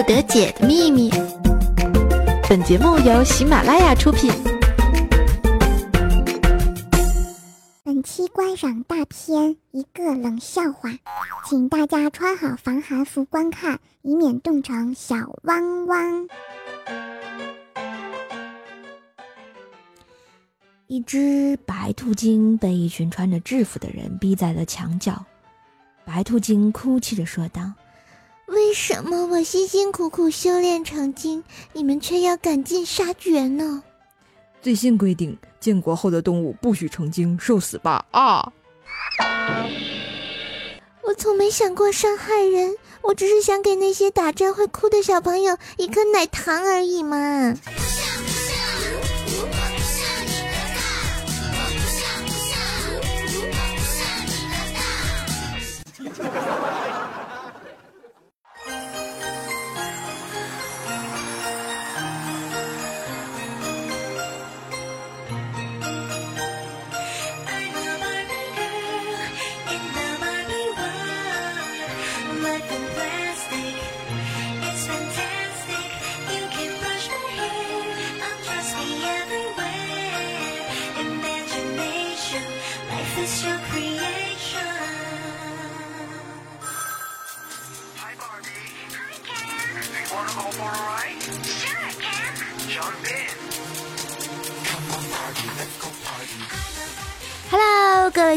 不得解的秘密。本节目由喜马拉雅出品。本期观赏大片一个冷笑话，请大家穿好防寒服观看，以免冻成小汪汪。一只白兔精被一群穿着制服的人逼在了墙角，白兔精哭泣着说道。为什么我辛辛苦苦修炼成精，你们却要赶尽杀绝呢？最新规定，建国后的动物不许成精，受死吧！啊！我从没想过伤害人，我只是想给那些打针会哭的小朋友一颗奶糖而已嘛。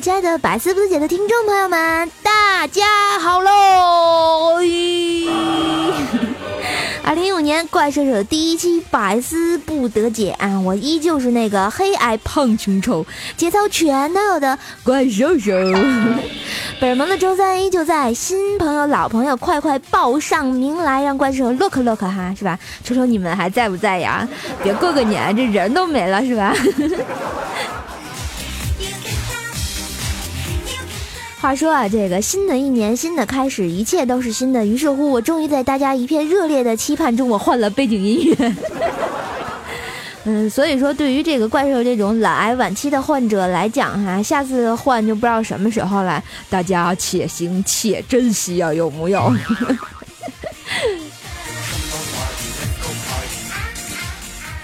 亲爱的百思不得解的听众朋友们，大家好喽！二零一五年怪兽手第一期百思不得解啊，我依旧是那个黑矮胖穷丑，节操全都有的怪兽手。本萌的周三依旧在，新朋友老朋友快快报上名来，让怪兽 look look 哈，是吧？瞅瞅你们还在不在呀？别过个年这人都没了，是吧？话说啊，这个新的一年，新的开始，一切都是新的。于是乎，我终于在大家一片热烈的期盼中，我换了背景音乐。嗯，所以说，对于这个怪兽这种懒癌晚期的患者来讲，哈，下次换就不知道什么时候了。大家且行且珍惜啊，有木有？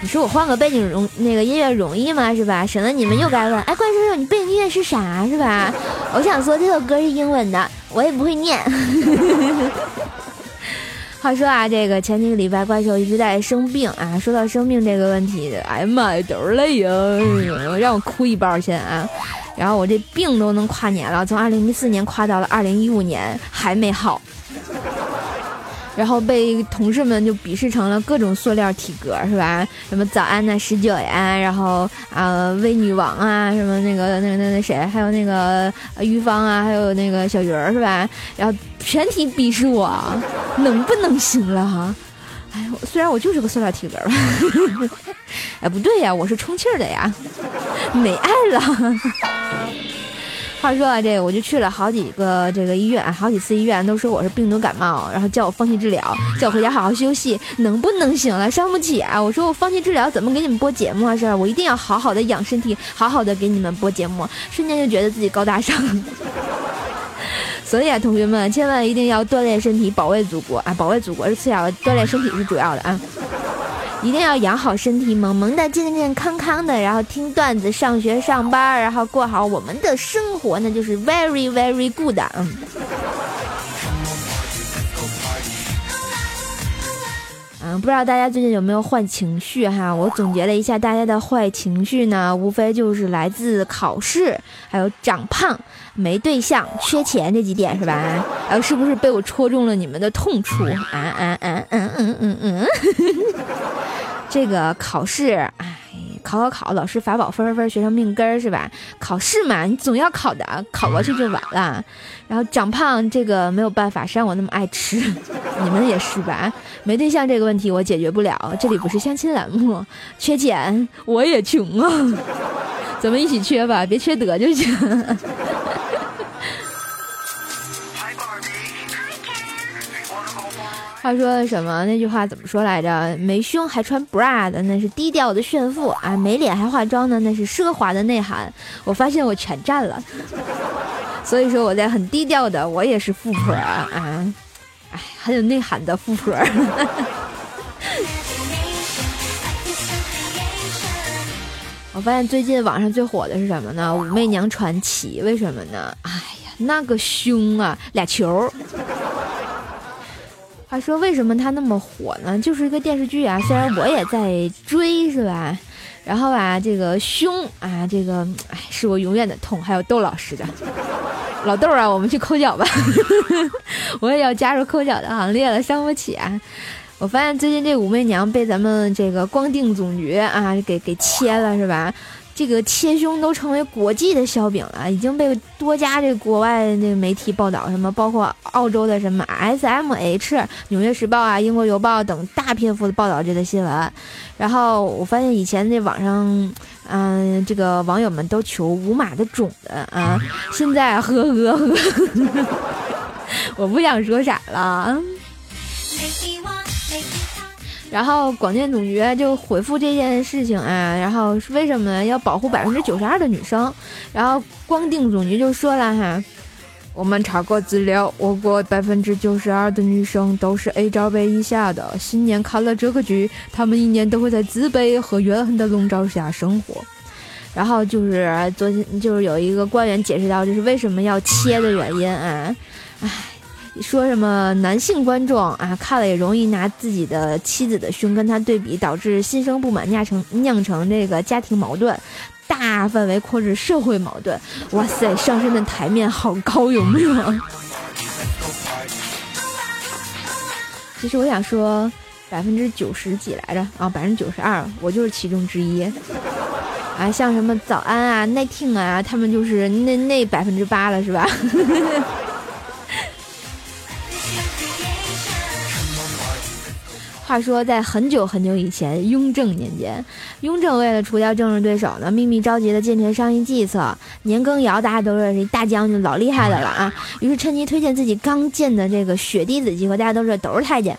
你说我换个背景容那个音乐容易吗？是吧？省得你们又该问，哎，怪兽兽，你背景音乐是啥？是吧？我想说这首歌是英文的，我也不会念。话说啊，这个前几个礼拜怪兽一直在生病啊。说到生病这个问题，哎呀妈呀，都是泪呀，让我哭一包先啊。然后我这病都能跨年了，从二零一四年跨到了二零一五年，还没好。然后被同事们就鄙视成了各种塑料体格，是吧？什么早安呐、十九呀，然后啊，微女王啊，什么那个、那个、那那谁，还有那个于芳啊，还有那个小鱼儿，是吧？然后全体鄙视我，能不能行了哈？哎，虽然我就是个塑料体格吧，哎，不对呀，我是充气的呀，没爱了。话说啊，这个我就去了好几个这个医院，好几次医院都说我是病毒感冒，然后叫我放弃治疗，叫我回家好好休息，能不能行了？伤不起啊！我说我放弃治疗怎么给你们播节目啊？是吧？我一定要好好的养身体，好好的给你们播节目，瞬间就觉得自己高大上。所以啊，同学们千万一定要锻炼身体，保卫祖国啊！保卫祖国是次要的，锻炼身体是主要的啊！一定要养好身体，萌萌的、健健康康的，然后听段子、上学、上班，然后过好我们的生活，那就是 very very good。嗯。嗯，不知道大家最近有没有坏情绪哈？我总结了一下，大家的坏情绪呢，无非就是来自考试，还有长胖、没对象、缺钱这几点是吧？然后是不是被我戳中了你们的痛处？啊啊啊嗯嗯嗯嗯。这个考试，哎，考考考，老师法宝分分学生命根儿是吧？考试嘛，你总要考的，考过去就完了。然后长胖这个没有办法，谁让我那么爱吃？你们也是吧？没对象这个问题我解决不了，这里不是相亲栏目。缺钱我也穷啊，咱们一起缺吧，别缺德就行。话说什么？那句话怎么说来着？没胸还穿 bra 的那是低调的炫富啊，没脸还化妆的那是奢华的内涵。我发现我全占了，所以说我在很低调的，我也是富婆啊。哎，很有内涵的富婆。我发现最近网上最火的是什么呢？武媚娘传奇，为什么呢？哎呀，那个胸啊，俩球。话说为什么它那么火呢？就是一个电视剧啊，虽然我也在追，是吧？然后啊，这个胸啊，这个哎，是我永远的痛。还有窦老师的老窦啊，我们去抠脚吧，我也要加入抠脚的行列了，伤不起啊！我发现最近这武媚娘被咱们这个光腚总局啊给给切了，是吧？这个切胸都成为国际的笑柄了，已经被多家这国外那媒体报道，什么包括澳洲的什么 S M H、纽约时报啊、英国邮报等大篇幅的报道这个新闻。然后我发现以前那网上，嗯，这个网友们都求无码的种的啊，现在呵呵呵，我不想说啥了。然后广电总局就回复这件事情啊，然后为什么要保护百分之九十二的女生？然后光腚总局就说了哈，我们查过资料，我国百分之九十二的女生都是 A 罩杯以下的。新年看了这个剧，她们一年都会在自卑和怨恨的笼罩下生活。然后就是昨天就是有一个官员解释到，这是为什么要切的原因啊，唉。说什么男性观众啊看了也容易拿自己的妻子的胸跟他对比，导致心生不满，酿成酿成这个家庭矛盾，大范围扩至社会矛盾。哇塞，上升的台面好高，有没有？其实我想说，百分之九十几来着啊，百分之九十二，我就是其中之一。啊，像什么早安啊、耐听啊，他们就是那那百分之八了，是吧？话说，在很久很久以前，雍正年间，雍正为了除掉政治对手呢，秘密召集了近臣商议计策。年羹尧大家都认识，大将军，老厉害的了啊！于是趁机推荐自己刚建的这个血滴子机构，大家都知道都是太监。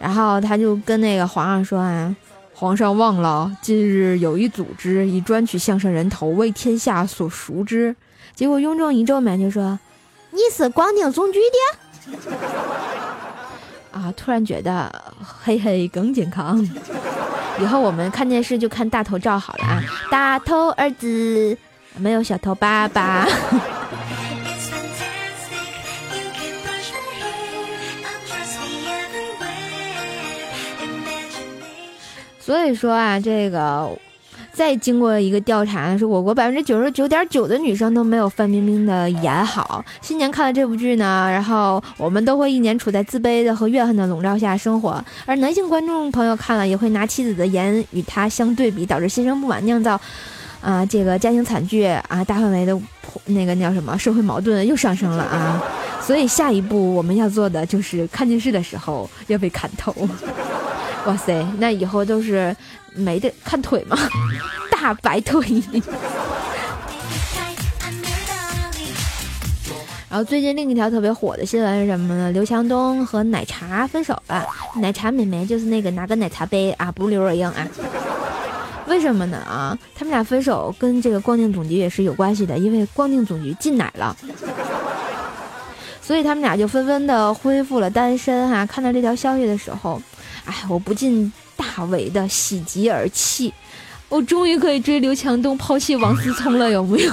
然后他就跟那个皇上说啊：“皇上忘了，近日有一组织以专取项上人头为天下所熟知。”结果雍正一皱眉就说：“你是广定总局的？”啊！突然觉得嘿嘿更健康。以后我们看电视就看大头照好了啊！大头儿子没有小头爸爸。所以说啊，这个。再经过一个调查，说我国百分之九十九点九的女生都没有范冰冰的颜好。新年看了这部剧呢，然后我们都会一年处在自卑的和怨恨的笼罩下生活，而男性观众朋友看了也会拿妻子的颜与他相对比，导致心生不满，酿造啊这个家庭惨剧啊，大范围的那个叫什么社会矛盾又上升了啊。所以下一步我们要做的就是看电视的时候要被砍头。哇塞，那以后都是。没得看腿吗？大白腿。然后最近另一条特别火的新闻是什么呢？刘强东和奶茶分手了。奶茶妹妹就是那个拿个奶茶杯啊，不是刘若英啊。为什么呢？啊，他们俩分手跟这个光腚总局也是有关系的，因为光腚总局禁奶了，所以他们俩就纷纷的恢复了单身哈。看到这条消息的时候，哎，我不禁。大为的喜极而泣，我终于可以追刘强东，抛弃王思聪了，有没有？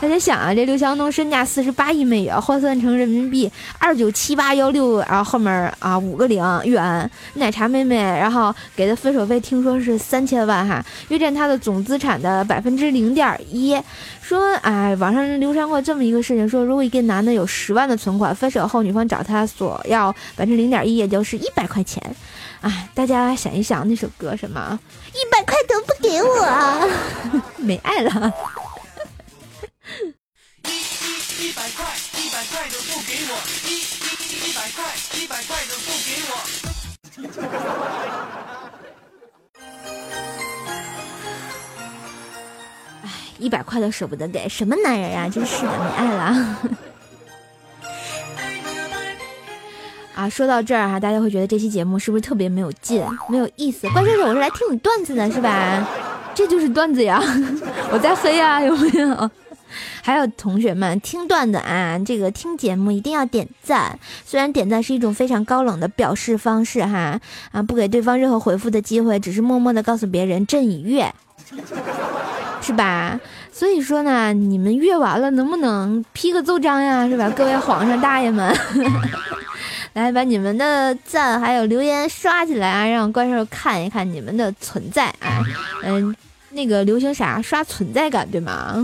大家想啊，这刘强东身价四十八亿美元，换算成人民币二九七八幺六，然后后面啊五个零元。奶茶妹妹，然后给的分手费听说是三千万哈，约占他的总资产的百分之零点一。说哎，网上流传过这么一个事情，说如果一个男的有十万的存款，分手后女方找他索要百分之零点一，也就是一百块钱。啊，大家想一想那首歌什么？一百块都不给我，没爱了。我，一一一百块，一百块都不给我。哎，一百块都舍不得给，什么男人呀？真是的，没爱了。啊，说到这儿哈，大家会觉得这期节目是不是特别没有劲、没有意思？关键是我是来听你段子的，是吧？这就是段子呀，我在黑呀，有没有？还有同学们听段子啊，这个听节目一定要点赞。虽然点赞是一种非常高冷的表示方式哈，啊，不给对方任何回复的机会，只是默默的告诉别人朕已阅，是吧？所以说呢，你们阅完了能不能批个奏章呀？是吧？各位皇上大爷们，来把你们的赞还有留言刷起来啊，让怪兽看一看你们的存在啊，嗯。那个流行啥刷存在感对吗？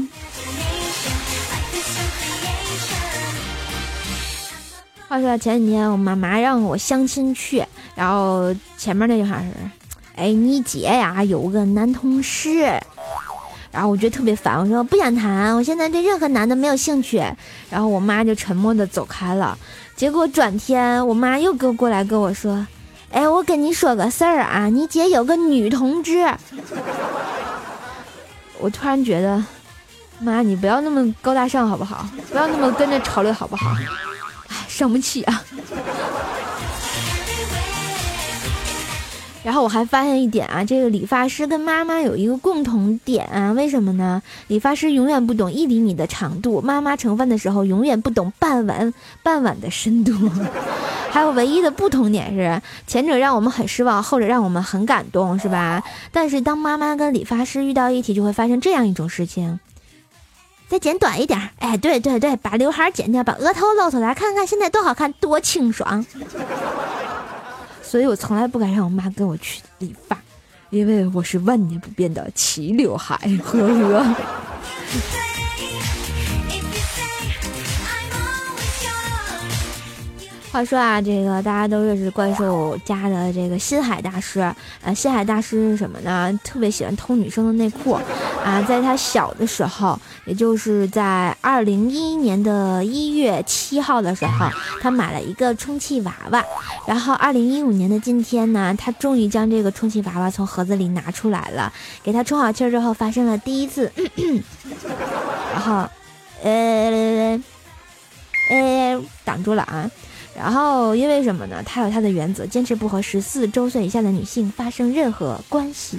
话说前几天我妈妈让我相亲去，然后前面那句话是：“哎，你姐呀有个男同事。”然后我觉得特别烦，我说不想谈，我现在对任何男的没有兴趣。然后我妈就沉默的走开了。结果转天我妈又跟过来跟我说：“哎，我跟你说个事儿啊，你姐有个女同志。” 我突然觉得，妈，你不要那么高大上好不好？不要那么跟着潮流好不好？伤不起啊！然后我还发现一点啊，这个理发师跟妈妈有一个共同点啊，为什么呢？理发师永远不懂一厘米的长度，妈妈盛饭的时候永远不懂半碗半碗的深度。还有唯一的不同点是，前者让我们很失望，后者让我们很感动，是吧？但是当妈妈跟理发师遇到一起，就会发生这样一种事情：再剪短一点，哎，对对对，把刘海剪掉，把额头露出来，看看现在多好看，多清爽。所以我从来不敢让我妈跟我去理发，因为我是万年不变的齐刘海，呵呵。话说啊，这个大家都认识怪兽家的这个新海大师，呃，新海大师是什么呢？特别喜欢偷女生的内裤，啊，在他小的时候，也就是在二零一一年的一月七号的时候，他买了一个充气娃娃，然后二零一五年的今天呢，他终于将这个充气娃娃从盒子里拿出来了，给他充好气之后，发生了第一次，然后，呃，呃，挡住了啊。然后，因为什么呢？他有他的原则，坚持不和十四周岁以下的女性发生任何关系。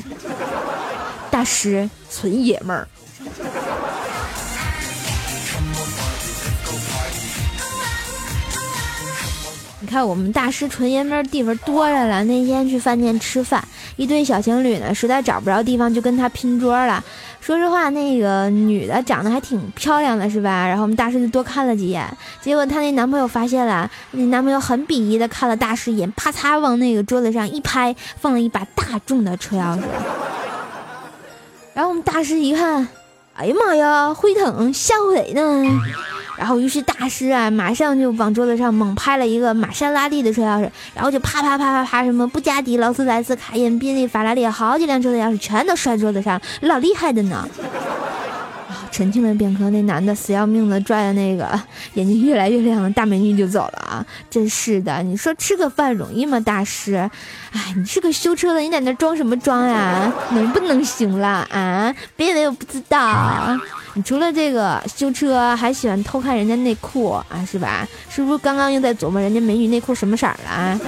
大师纯爷们儿。你看，我们大师纯爷们儿地方多着了。那天去饭店吃饭，一对小情侣呢，实在找不着地方，就跟他拼桌了。说实话，那个女的长得还挺漂亮的，是吧？然后我们大师就多看了几眼，结果她那男朋友发现了，那男朋友很鄙夷的看了大师一眼，啪嚓往那个桌子上一拍，放了一把大众的车钥匙。然后我们大师一看，哎呀妈呀，辉腾吓唬谁呢？然后，于是大师啊，马上就往桌子上猛拍了一个玛莎拉蒂的车钥匙，然后就啪啪啪啪啪，什么布加迪、劳斯莱斯、卡宴、宾利、法拉利，好几辆车的钥匙全都摔桌子上，老厉害的呢。沉静了片刻，那男的死要命的拽着那个眼睛越来越亮的大美女就走了啊！真是的，你说吃个饭容易吗，大师？哎，你是个修车的，你在那装什么装呀？能不能行了啊？别以为我不知道，你除了这个修车，还喜欢偷看人家内裤啊？是吧？是不是刚刚又在琢磨人家美女内裤什么色儿了？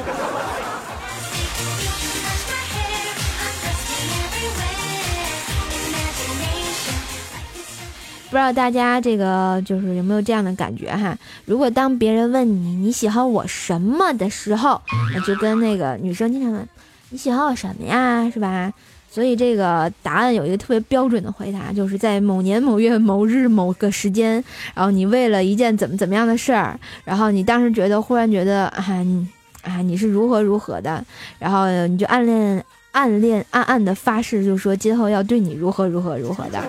不知道大家这个就是有没有这样的感觉哈？如果当别人问你你喜欢我什么的时候，就跟那个女生经常问你喜欢我什么呀，是吧？所以这个答案有一个特别标准的回答，就是在某年某月某日某个时间，然后你为了一件怎么怎么样的事儿，然后你当时觉得忽然觉得啊啊你是如何如何的，然后你就暗恋暗恋暗暗的发誓，就说今后要对你如何如何如何的。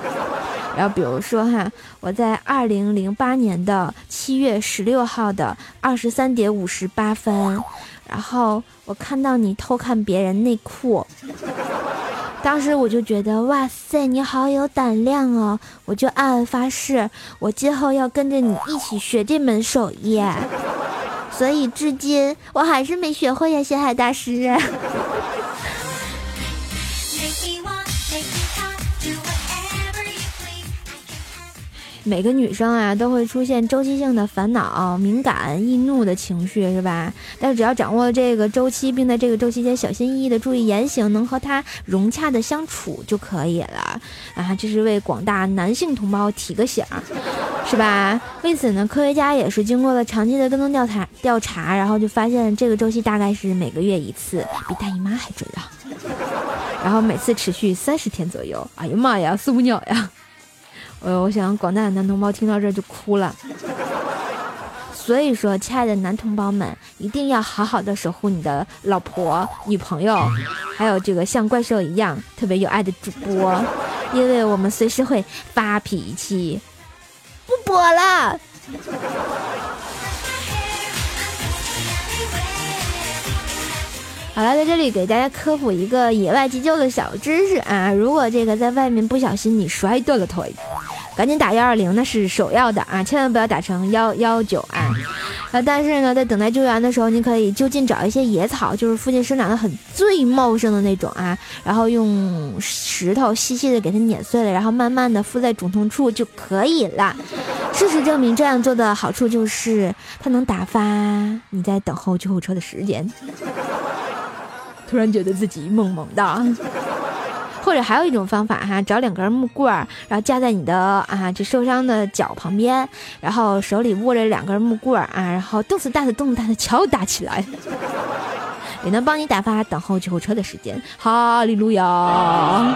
然后比如说哈，我在二零零八年的七月十六号的二十三点五十八分，然后我看到你偷看别人内裤，当时我就觉得哇塞，你好有胆量哦！我就暗暗发誓，我今后要跟着你一起学这门手艺。所以至今我还是没学会呀，星海大师。每个女生啊都会出现周期性的烦恼、敏感、易怒的情绪，是吧？但是只要掌握这个周期，并在这个周期间小心翼翼的注意言行，能和它融洽的相处就可以了啊！这是为广大男性同胞提个醒，是吧？为此呢，科学家也是经过了长期的跟踪调查调查，然后就发现这个周期大概是每个月一次，比大姨妈还准啊！然后每次持续三十天左右。哎呀妈呀，四五鸟呀！呃，我想广大的男同胞听到这就哭了。所以说，亲爱的男同胞们，一定要好好的守护你的老婆、女朋友，还有这个像怪兽一样特别有爱的主播，因为我们随时会发脾气。不播了。好了，在这里给大家科普一个野外急救的小知识啊！如果这个在外面不小心你摔断了腿，赶紧打幺二零，那是首要的啊！千万不要打成幺幺九啊！啊，但是呢，在等待救援的时候，你可以就近找一些野草，就是附近生长的很最茂盛的那种啊，然后用石头细细的给它碾碎了，然后慢慢的敷在肿痛处就可以了。事实证明，这样做的好处就是它能打发你在等候救护车的时间。突然觉得自己萌萌的，或者还有一种方法哈，找两根木棍儿，然后架在你的啊这受伤的脚旁边，然后手里握着两根木棍儿啊，然后动次打次动次打次敲打起来，也能帮你打发等候救护车的时间。哈利路亚。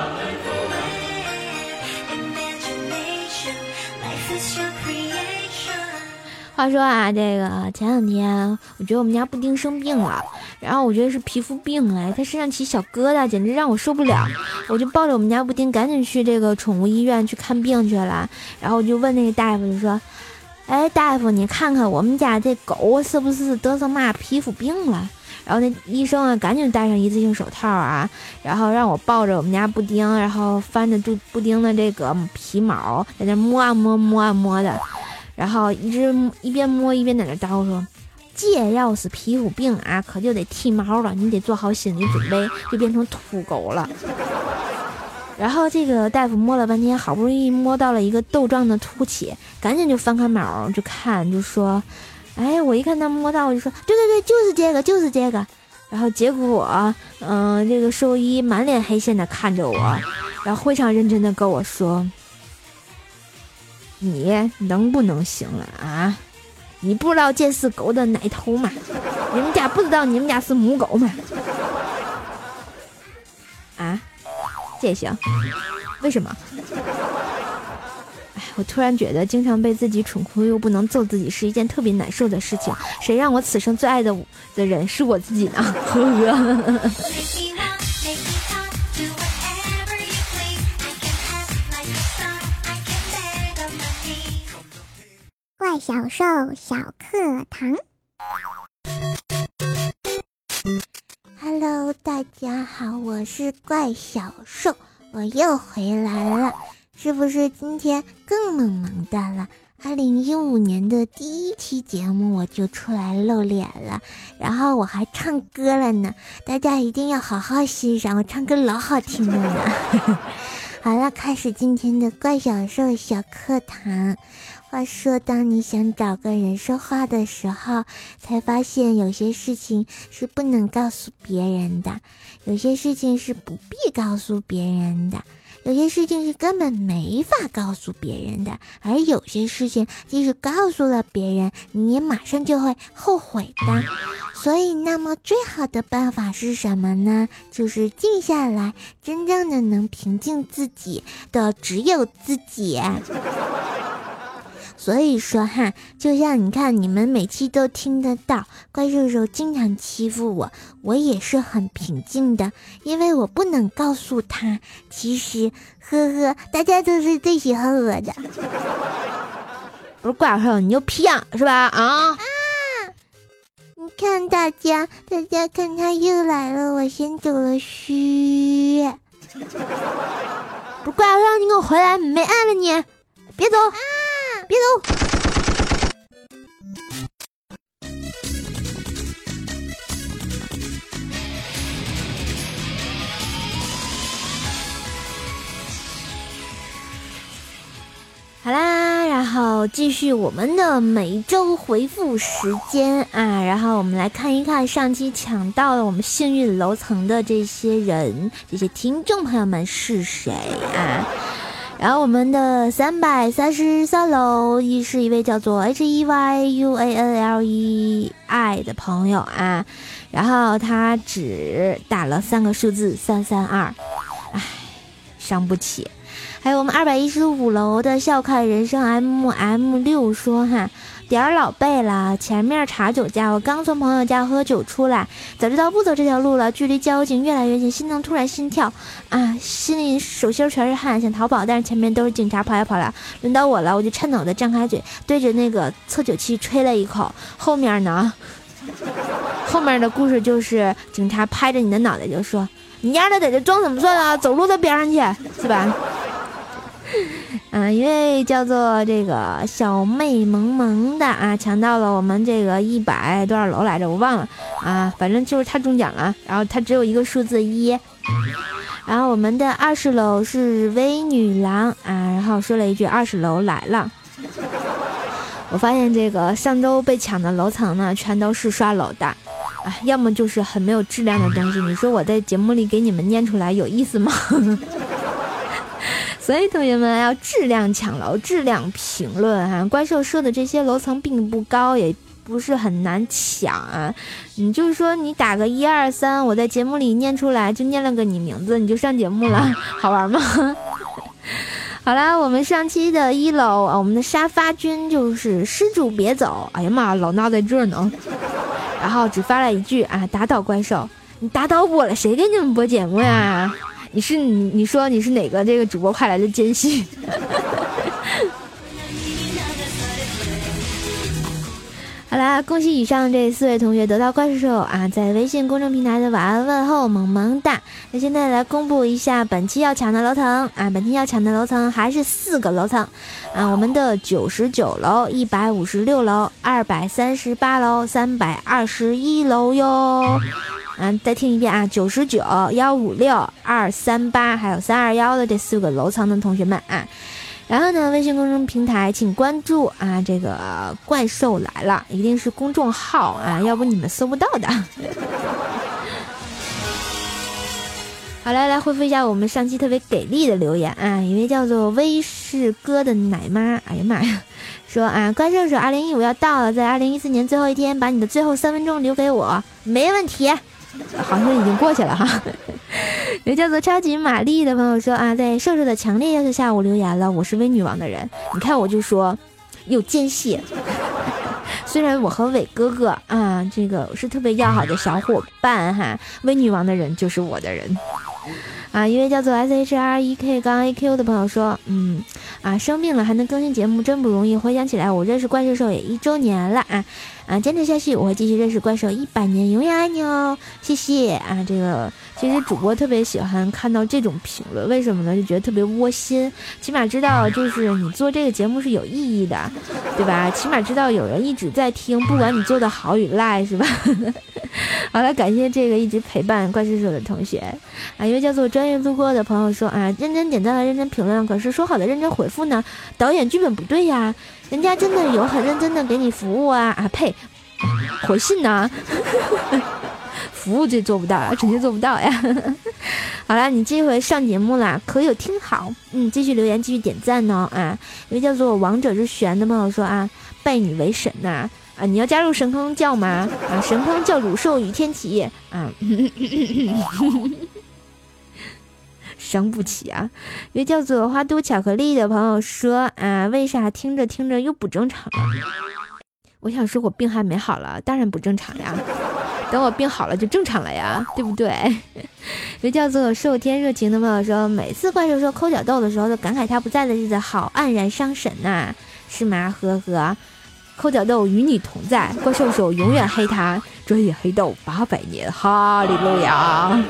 话说啊，这个前两天我觉得我们家布丁生病了，然后我觉得是皮肤病哎，他身上起小疙瘩，简直让我受不了。我就抱着我们家布丁赶紧去这个宠物医院去看病去了。然后我就问那个大夫，就说：“哎，大夫，你看看我们家这狗是不是得什么皮肤病了？”然后那医生啊，赶紧戴上一次性手套啊，然后让我抱着我们家布丁，然后翻着布布丁的这个皮毛，在那摸啊摸摸啊摸的。然后一直一边摸一边在那叨说：“这要是皮肤病啊，可就得剃毛了，你得做好心理准备，就变成秃狗了。”然后这个大夫摸了半天，好不容易摸到了一个豆状的凸起，赶紧就翻开毛就看，就说：“哎，我一看他摸到，我就说，对对对，就是这个，就是这个。”然后结果，嗯，这个兽医满脸黑线的看着我，然后非常认真的跟我说。你能不能行了啊？你不知道这是狗的奶头吗？你们家不知道你们家是母狗吗？啊，这行？为什么？哎，我突然觉得经常被自己蠢哭又不能揍自己是一件特别难受的事情。谁让我此生最爱的的人是我自己呢？呵呵。小兽小课堂，Hello，大家好，我是怪小兽，我又回来了，是不是今天更萌萌的了？二零一五年的第一期节目我就出来露脸了，然后我还唱歌了呢，大家一定要好好欣赏，我唱歌老好听了呢。好了，开始今天的怪小兽小课堂。话说，当你想找个人说话的时候，才发现有些事情是不能告诉别人的，有些事情是不必告诉别人的，有些事情是根本没法告诉别人的，而有些事情即使告诉了别人，你也马上就会后悔的。所以，那么最好的办法是什么呢？就是静下来，真正的能平静自己的只有自己。所以说哈，就像你看，你们每期都听得到怪兽兽经常欺负我，我也是很平静的，因为我不能告诉他。其实，呵呵，大家都是最喜欢我的。不是怪兽，你就屁样是吧？啊！啊！你看大家，大家看他又来了，我先走了，嘘。不是怪兽，你给我回来，没爱了你，别走。别走！好啦，然后继续我们的每周回复时间啊，然后我们来看一看上期抢到了我们幸运楼层的这些人，这些听众朋友们是谁啊？然后我们的三百三十三楼一是一位叫做 H E Y U A N L E I 的朋友啊，然后他只打了三个数字三三二，唉，伤不起。还有我们二百一十五楼的笑看人生 M M 六说哈，点儿老背了，前面查酒驾，我刚从朋友家喝酒出来，早知道不走这条路了，距离交警越来越近，心脏突然心跳啊，心里手心全是汗，想逃跑，但是前面都是警察，跑来跑来，轮到我了，我就颤抖的张开嘴，对着那个测酒器吹了一口，后面呢，后面的故事就是警察拍着你的脑袋就说，你丫的在这装什么蒜啊，走路到边上去，是吧？嗯，一位叫做这个小妹萌萌的啊，抢到了我们这个一百多少楼来着，我忘了啊，反正就是他中奖了，然后他只有一个数字一，然后我们的二十楼是微女郎啊，然后说了一句二十楼来了。我发现这个上周被抢的楼层呢，全都是刷楼的，啊，要么就是很没有质量的东西，你说我在节目里给你们念出来有意思吗？所以同学们要质量抢楼，质量评论哈。怪兽说的这些楼层并不高，也不是很难抢啊。你就是说你打个一二三，我在节目里念出来，就念了个你名字，你就上节目了，好玩吗？好啦，我们上期的一楼啊，我们的沙发君就是施主别走。哎呀妈，老衲在这呢。然后只发了一句啊，打倒怪兽，你打倒我了，谁给你们播节目呀？你是你你说你是哪个这个主播快来的奸细？好啦，恭喜以上这四位同学得到怪兽啊，在微信公众平台的晚安问候，萌萌哒。那现在来公布一下本期要抢的楼层啊，本期要抢的楼层还是四个楼层啊，我们的九十九楼、一百五十六楼、二百三十八楼、三百二十一楼哟。嗯，再听一遍啊，九十九、幺五六、二三八，还有三二幺的这四个楼层的同学们啊，然后呢，微信公众平台请关注啊，这个怪兽来了，一定是公众号啊，要不你们搜不到的。好来来回复一下我们上期特别给力的留言啊，一位叫做威士哥的奶妈，哎呀妈呀，说啊，怪兽手二零一五要到了，在二零一四年最后一天，把你的最后三分钟留给我，没问题。好像已经过去了哈。有叫做超级玛丽的朋友说啊，在瘦瘦的强烈要求下，我留言了。我是微女王的人，你看我就说有间隙。虽然我和伟哥哥啊，这个是特别要好的小伙伴哈，微女王的人就是我的人。啊，一位叫做 S H R E K 杠 A Q 的朋友说，嗯，啊，生病了还能更新节目真不容易。回想起来，我认识怪兽兽也一周年了啊，啊，坚持下去，我会继续认识怪兽一百年，永远爱你哦，谢谢啊，这个。其实主播特别喜欢看到这种评论，为什么呢？就觉得特别窝心，起码知道就是你做这个节目是有意义的，对吧？起码知道有人一直在听，不管你做的好与赖，是吧？好了，感谢这个一直陪伴怪叔叔的同学啊，一位叫做专业路过的朋友说啊，认真点赞了，认真评论，可是说好的认真回复呢？导演剧本不对呀，人家真的有很认真的给你服务啊啊呸，回信呢？服务这做不到，直接做不到呀！好了，你这回上节目啦，可有听好？嗯，继续留言，继续点赞呢啊！一位叫做王者之玄的朋友说啊，拜你为神呐啊！你要加入神坑教吗？啊，神坑教主授与天启啊！伤不起啊！一位叫做花都巧克力的朋友说啊，为啥听着听着又不正常了？我想说，我病还没好了，当然不正常呀。等我病好了就正常了呀，对不对？有叫做受天热情的朋友说，每次怪兽说抠脚豆的时候，都感慨他不在的日子好黯然伤神呐，是吗？呵呵，抠脚豆与你同在，怪兽手永远黑他，专业黑豆八百年，哈利路亚。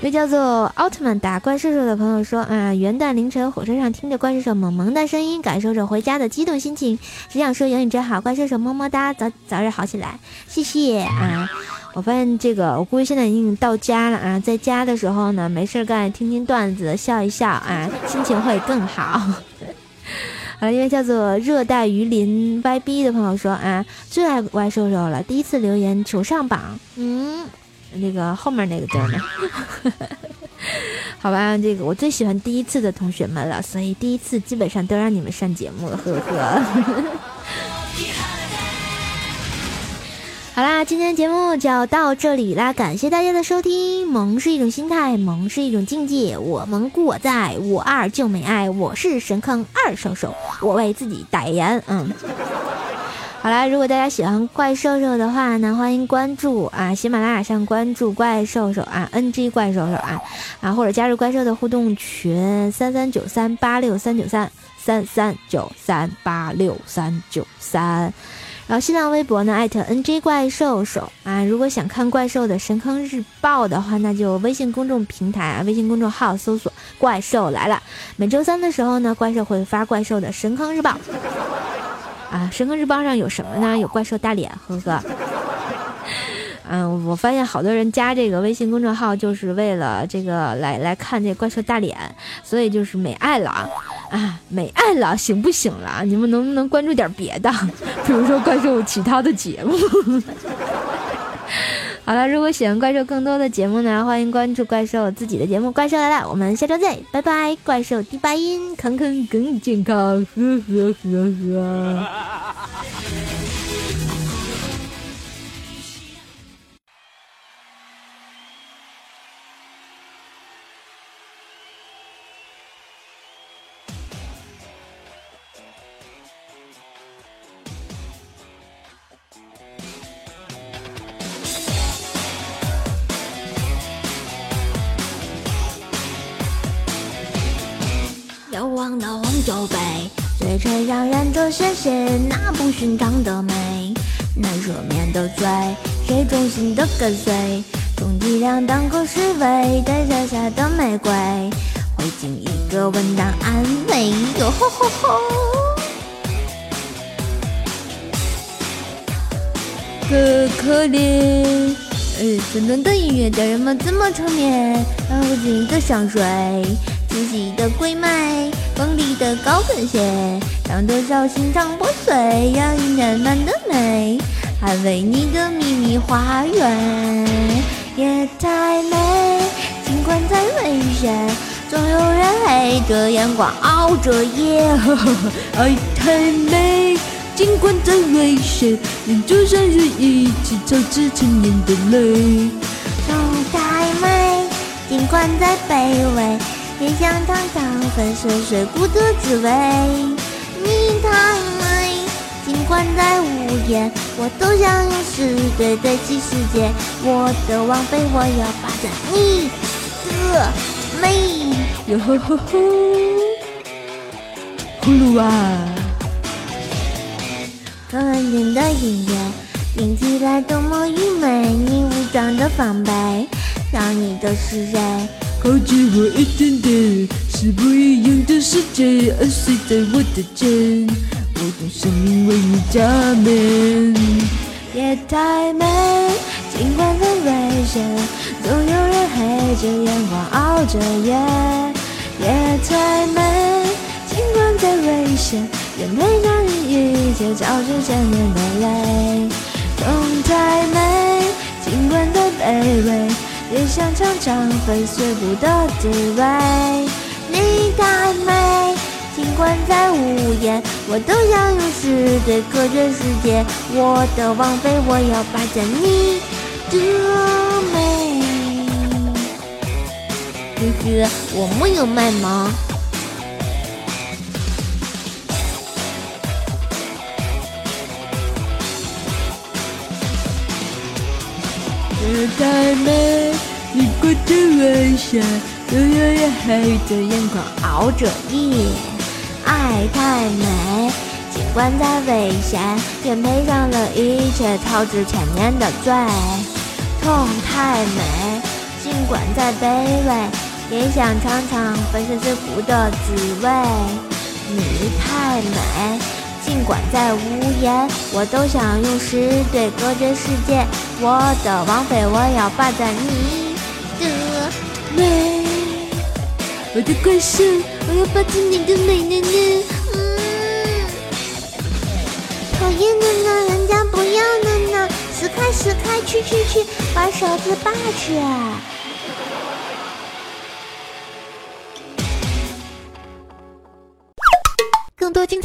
一位叫做奥特曼打怪兽兽的朋友说啊，元旦凌晨火车上听着怪兽兽萌萌的声音，感受着回家的激动心情，只想说有你真好，怪兽兽么么哒，早早日好起来，谢谢啊！我发现这个，我估计现在已经到家了啊，在家的时候呢，没事干，听听段子，笑一笑啊，心情会更好。好了，一位叫做热带鱼鳞 YB 的朋友说啊，最爱怪兽兽了，第一次留言求上榜。嗯，那个后面那个字呢？好吧，这个我最喜欢第一次的同学们了，所以第一次基本上都让你们上节目了，呵呵。好啦，今天节目就要到这里啦，感谢大家的收听。萌是一种心态，萌是一种境界。我萌故我在，我二就没爱。我是神坑二兽兽，我为自己代言。嗯，好啦，如果大家喜欢怪兽兽的话呢，欢迎关注啊，喜马拉雅上关注怪兽兽啊，NG 怪兽兽啊啊，或者加入怪兽的互动群三三九三八六三九三三三九三八六三九三。然后新浪微博呢，艾特 NG 怪兽兽啊。如果想看怪兽的神坑日报的话，那就微信公众平台啊，微信公众号搜索“怪兽来了”。每周三的时候呢，怪兽会发怪兽的神坑日报啊。神坑日报上有什么呢？有怪兽大脸，呵呵。嗯，我发现好多人加这个微信公众号就是为了这个来来看这怪兽大脸，所以就是美爱了啊，啊，美爱了，行不行了？你们能不能关注点别的，比如说怪兽其他的节目？好了，如果喜欢怪兽更多的节目呢，欢迎关注怪兽自己的节目《怪兽来了》，我们下周见，拜拜！怪兽第八音，坑坑更健康，呵呵呵呵。望的红酒杯，醉吹让人着鲜血那不寻常的美。难赦免的罪，谁忠心的跟随？充其量当个侍卫，带摘下的玫瑰，会尽一个吻当安慰。哟吼吼吼！可可怜，呃，纷乱的音乐叫人们怎么成眠？安无尽的香水。仔细的鬼魅，锋利的高跟鞋，让多少心肠破碎，让一年满的美，捍卫你的秘密花园。夜太美，尽管再危险，总有人黑着眼光熬着夜。爱太美，尽管再危险，人就像是一起操之千年的泪。痛太美，尽管再卑微。也想尝尝粉身碎骨的滋味。你太美，尽管再无言，我都想用诗对得起世界。我的王妃，我要霸占你的美。哟吼吼吼，呼噜啊！很安静的音乐，听起来多么愚昧。你武装的防备，让你的是谁？靠近我一点点，是不一样的世界，安睡在我的肩，我用生命为你加冕。夜太美，尽管再危险，总有人黑着眼光熬着夜。夜太美，尽管再危险，愿陪上你一切，交织千年的泪。痛太美，尽管再卑微。也想尝尝粉碎骨的滋味。你太美，尽管再无言，我都想用诗对隔绝世界。我的王妃，我要霸占你的美。哥哥，我没有卖萌。夜太美，你过着晚霞，有人黑着眼眶熬着夜。爱太美，尽管再危险，也赔上了一切，逃之千年的罪。痛太美，尽管再卑微，也想尝尝粉身碎骨的滋味。你太美。尽管再无言，我都想用诗对隔绝世界。我的王妃，我要霸占你的美。我的怪兽，我要霸占你的美呢呢。嗯。厌的呢，人家不要了呢，死开死开，去去去，玩手指霸去。